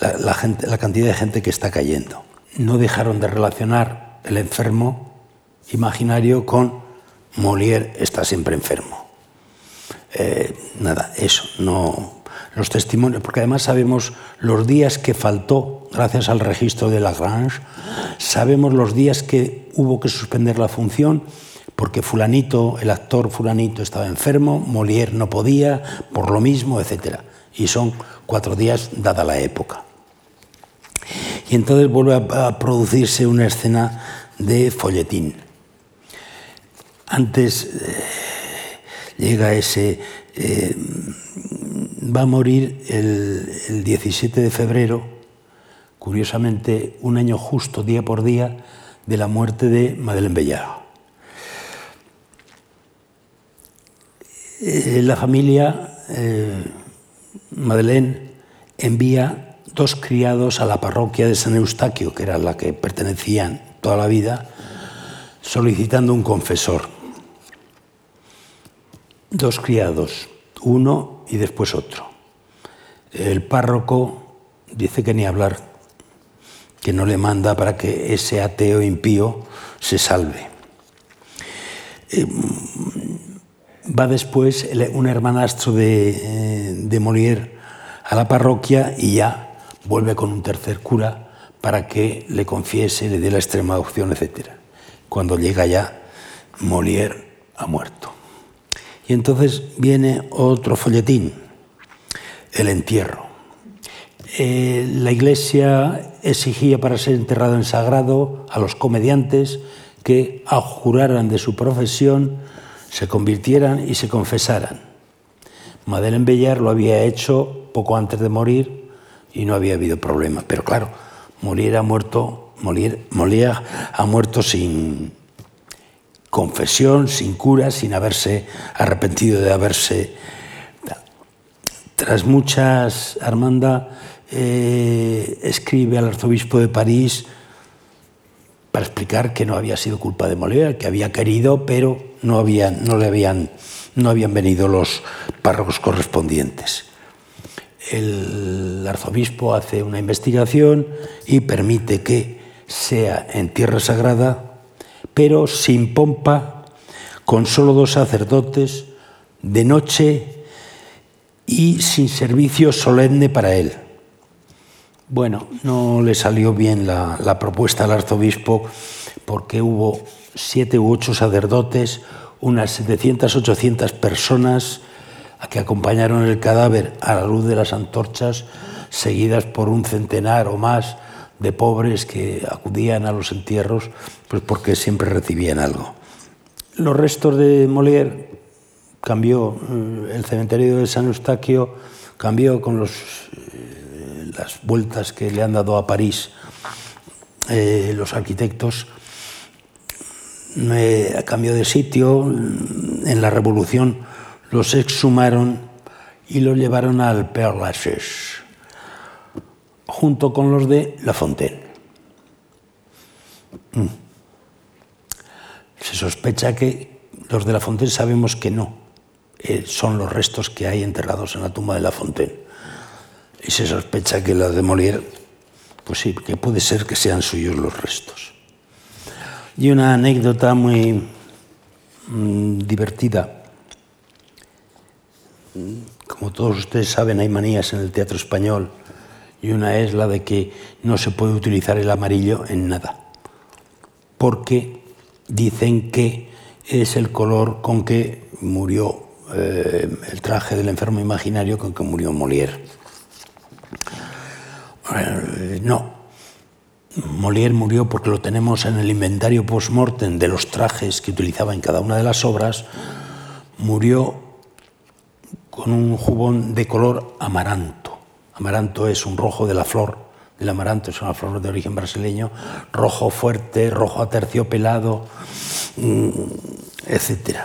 la, gente, la cantidad de gente que está cayendo. No dejaron de relacionar el enfermo imaginario con Molière está siempre enfermo. Eh, nada, eso, no. Los testimonios, porque además sabemos los días que faltó, gracias al registro de Lagrange, sabemos los días que hubo que suspender la función porque fulanito, el actor fulanito estaba enfermo, Molière no podía, por lo mismo, etc. Y son cuatro días dada la época. Y entonces vuelve a producirse una escena de folletín. Antes, eh, llega ese... Eh, va a morir el, el 17 de febrero, curiosamente un año justo, día por día, de la muerte de Madeleine Bellard. Eh, la familia Madeleine envía dos criados a la parroquia de San Eustaquio, que era la que pertenecían toda la vida, solicitando un confesor. Dos criados, uno y después otro. El párroco dice que ni hablar, que no le manda para que ese ateo impío se salve. Eh, va después un hermanastro de, eh, de Molière a la parroquia y ya vuelve con un tercer cura para que le confiese, le dé la extrema opción, etc. Cuando llega ya, Molière ha muerto. Y entonces viene otro folletín, el entierro. Eh, la iglesia exigía para ser enterrado en sagrado a los comediantes que juraran de su profesión se convirtieran y se confesaran. Madeleine Bellar lo había hecho poco antes de morir y no había habido problema. Pero claro, Molière ha muerto, Molière, ha muerto sin confesión, sin cura, sin haberse arrepentido de haberse... Tras muchas, Armanda eh, escribe al arzobispo de París para explicar que no había sido culpa de Molière, que había querido, pero no, habían, no le habían, no habían venido los párrocos correspondientes. El arzobispo hace una investigación y permite que sea en tierra sagrada, pero sin pompa, con solo dos sacerdotes, de noche y sin servicio solemne para él. Bueno, no le salió bien la, propuesta al arzobispo porque hubo siete u ocho sacerdotes, unas 700, 800 personas a que acompañaron el cadáver a la luz de las antorchas, seguidas por un centenar o más de pobres que acudían a los entierros, pues porque siempre recibían algo. Los restos de Molière cambió, eh, el cementerio de San Eustaquio cambió con los las vueltas que le han dado a París eh, los arquitectos, a cambio de sitio, en la Revolución los exhumaron y los llevaron al Père Lachaise, junto con los de La Fontaine. Mm. Se sospecha que los de La Fontaine sabemos que no, eh, son los restos que hay enterrados en la tumba de La Fontaine y se sospecha que la de Molière, pues sí, que puede ser que sean suyos los restos. Y una anécdota muy mm, divertida. Como todos ustedes saben, hay manías en el teatro español y una es la de que no se puede utilizar el amarillo en nada, porque dicen que es el color con que murió eh, el traje del enfermo imaginario con que murió Molière. Eh, no. Molière murió porque lo tenemos en el inventario post-mortem de los trajes que utilizaba en cada una de las obras. Murió con un jubón de color amaranto. Amaranto es un rojo de la flor del amaranto, es una flor de origen brasileño, rojo fuerte, rojo aterciopelado, mm, etc.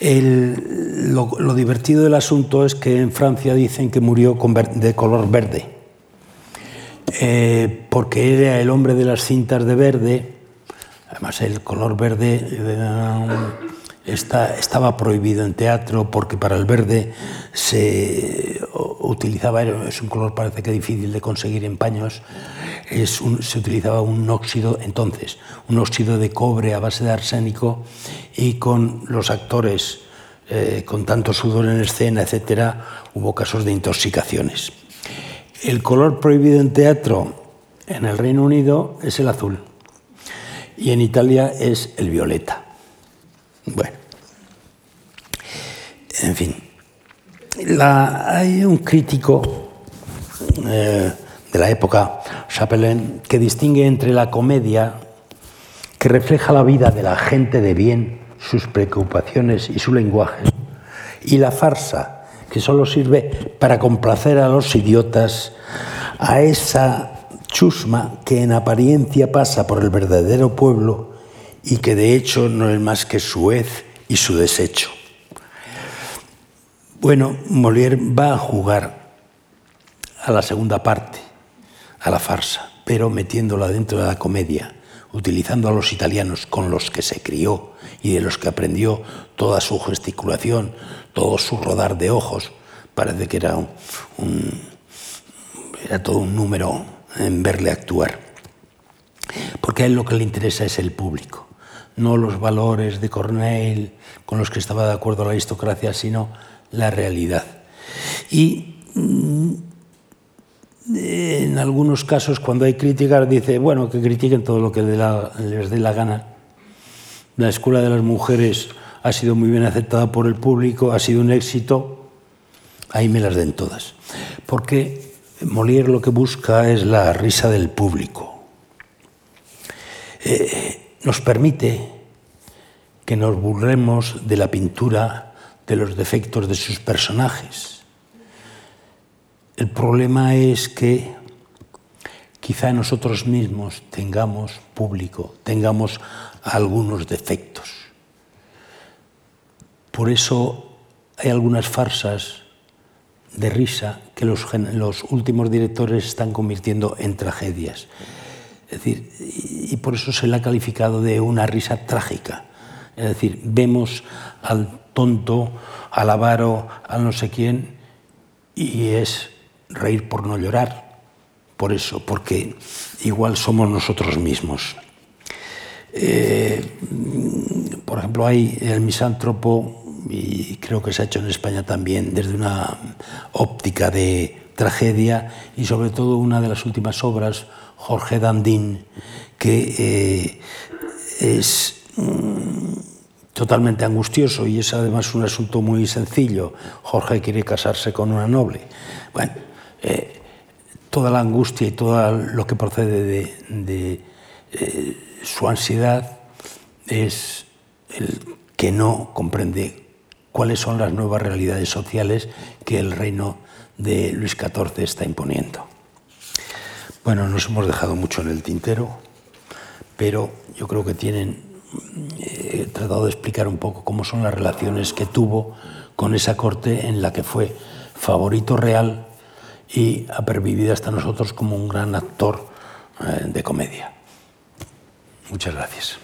lo, divertido del asunto es que en Francia dicen que murió de color verde eh, porque era el hombre de las cintas de verde, además el color verde eh, estaba prohibido en teatro porque para el verde se utilizaba, es un color parece que difícil de conseguir en paños, se utilizaba un óxido entonces, un óxido de cobre a base de arsénico y con los actores eh, con tanto sudor en escena, etcétera, hubo casos de intoxicaciones. El color prohibido en teatro en el Reino Unido es el azul y en Italia es el violeta. Bueno, en fin, hay un crítico eh, de la época, Chapelain, que distingue entre la comedia que refleja la vida de la gente de bien, sus preocupaciones y su lenguaje, y la farsa, que solo sirve para complacer a los idiotas, a esa chusma que en apariencia pasa por el verdadero pueblo y que de hecho no es más que su hez y su desecho. Bueno, Molière va a jugar a la segunda parte, a la farsa, pero metiéndola dentro de la comedia, utilizando a los italianos con los que se crió y de los que aprendió toda su gesticulación, todo su rodar de ojos. Parece que era, un, era todo un número en verle actuar. Porque a él lo que le interesa es el público, no los valores de Corneille con los que estaba de acuerdo la aristocracia, sino la realidad. Y mm, en algunos casos, cuando hay críticas, dice, bueno, que critiquen todo lo que les dé la gana. La Escuela de las Mujeres ha sido muy bien aceptada por el público, ha sido un éxito, ahí me las den todas. Porque Molière lo que busca es la risa del público. Eh, nos permite que nos burlemos de la pintura, de los defectos de sus personajes el problema es que quizá nosotros mismos tengamos público, tengamos algunos defectos. Por eso hay algunas farsas de risa que los, los, últimos directores están convirtiendo en tragedias. Es decir, y por eso se le ha calificado de una risa trágica. Es decir, vemos al tonto, al avaro, al no sé quién, y es reír por no llorar, por eso, porque igual somos nosotros mismos. Eh, por ejemplo, hay el misántropo, y creo que se ha hecho en España también, desde una óptica de tragedia, y sobre todo una de las últimas obras, Jorge Dandín, que eh, es mm, totalmente angustioso y es además un asunto muy sencillo. Jorge quiere casarse con una noble. Bueno, eh, toda la angustia y todo lo que procede de, eh, su ansiedad es el que no comprende cuáles son las nuevas realidades sociales que el reino de Luis XIV está imponiendo. Bueno, nos hemos dejado mucho en el tintero, pero yo creo que tienen, eh, tratado de explicar un poco cómo son las relaciones que tuvo con esa corte en la que fue favorito real y ha pervivido hasta nosotros como un gran actor eh, de comedia. Muchas gracias.